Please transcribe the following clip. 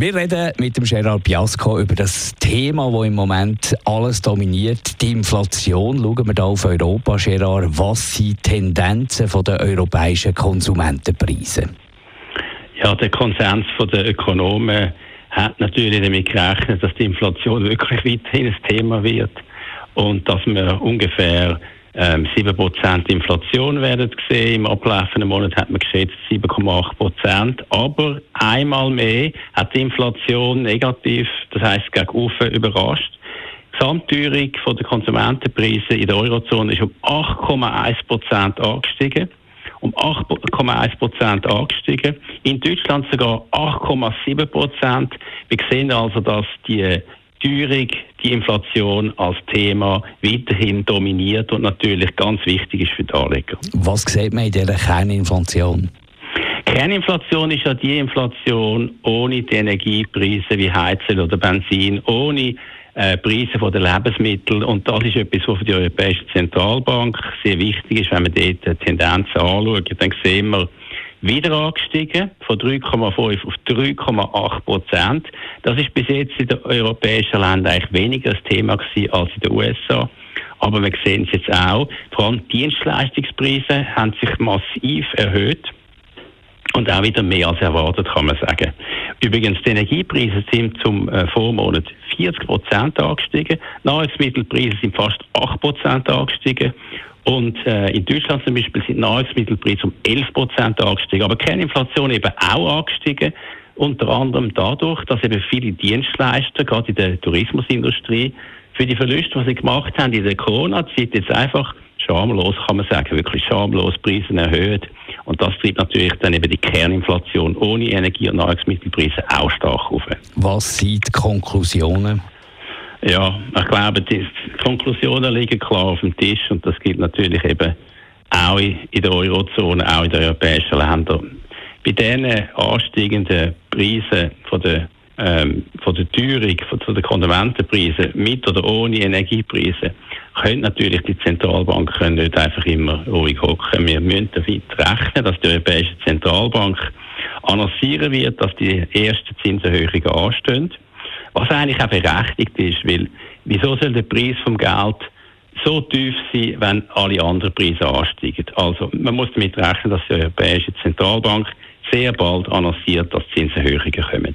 wir reden mit dem Gerard Biasco über das Thema, das im Moment alles dominiert, die Inflation. Schauen wir da auf Europa, Gerard. Was sind die Tendenzen der europäischen Konsumentenpreise? Ja, der Konsens der Ökonomen hat natürlich damit gerechnet, dass die Inflation wirklich weiterhin ein Thema wird und dass wir ungefähr ähm, 7% Inflation werden gesehen. Im ablaufenden Monat hat man geschätzt 7,8%. Aber einmal mehr hat die Inflation negativ, das heisst gegen oben überrascht. Die Gesamtteuerung der Konsumentenpreise in der Eurozone ist um 8,1% angestiegen. Um 8,1% angestiegen. In Deutschland sogar 8,7%. Wir sehen also, dass die Teuerung, die Inflation als Thema weiterhin dominiert und natürlich ganz wichtig ist für die Anleger. Was sieht man in dieser Kerninflation? Kerninflation ist ja die Inflation ohne die Energiepreise wie Heizen oder Benzin, ohne äh, Preise der Lebensmittel. Und das ist etwas, was für die Europäische Zentralbank sehr wichtig ist, wenn man dort die Tendenzen anschaut. Dann sehen wir, wieder angestiegen, von 3,5 auf 3,8 Prozent. Das ist bis jetzt in den europäischen Ländern eigentlich weniger das Thema gewesen als in den USA. Aber wir sehen es jetzt auch. Vor allem Dienstleistungspreise haben sich massiv erhöht. Und auch wieder mehr als erwartet, kann man sagen. Übrigens, die Energiepreise sind zum äh, Vormonat 40 Prozent angestiegen. Nahrungsmittelpreise sind fast 8 Prozent angestiegen. Und äh, in Deutschland zum Beispiel sind Nahrungsmittelpreise um 11 Prozent angestiegen. Aber Kerninflation eben auch angestiegen. Unter anderem dadurch, dass eben viele Dienstleister, gerade in der Tourismusindustrie, für die Verluste, die sie gemacht haben in der Corona-Zeit, jetzt einfach schamlos, kann man sagen, wirklich schamlos Preise erhöht. Und das treibt natürlich dann eben die Kerninflation ohne Energie- und Nahrungsmittelpreise auch stark auf. Was sind die Konklusionen? Ja, ich glaube, die Konklusionen liegen klar auf dem Tisch und das gilt natürlich eben auch in der Eurozone, auch in den europäischen Ländern. Bei diesen ansteigenden Preisen von der, ähm, von der Teuerung, von, von der Konsumentenpreise mit oder ohne Energiepreise, können natürlich die Zentralbanken nicht einfach immer ruhig hocken. Wir müssen damit rechnen, dass die Europäische Zentralbank annoncieren wird, dass die ersten Zinserhöhungen anstehen. Was eigentlich auch berechtigt ist, weil wieso soll der Preis vom Geld so tief sein, wenn alle anderen Preise ansteigen? Also man muss damit rechnen, dass die Europäische Zentralbank sehr bald annonciert, dass Zinserhöhungen kommen.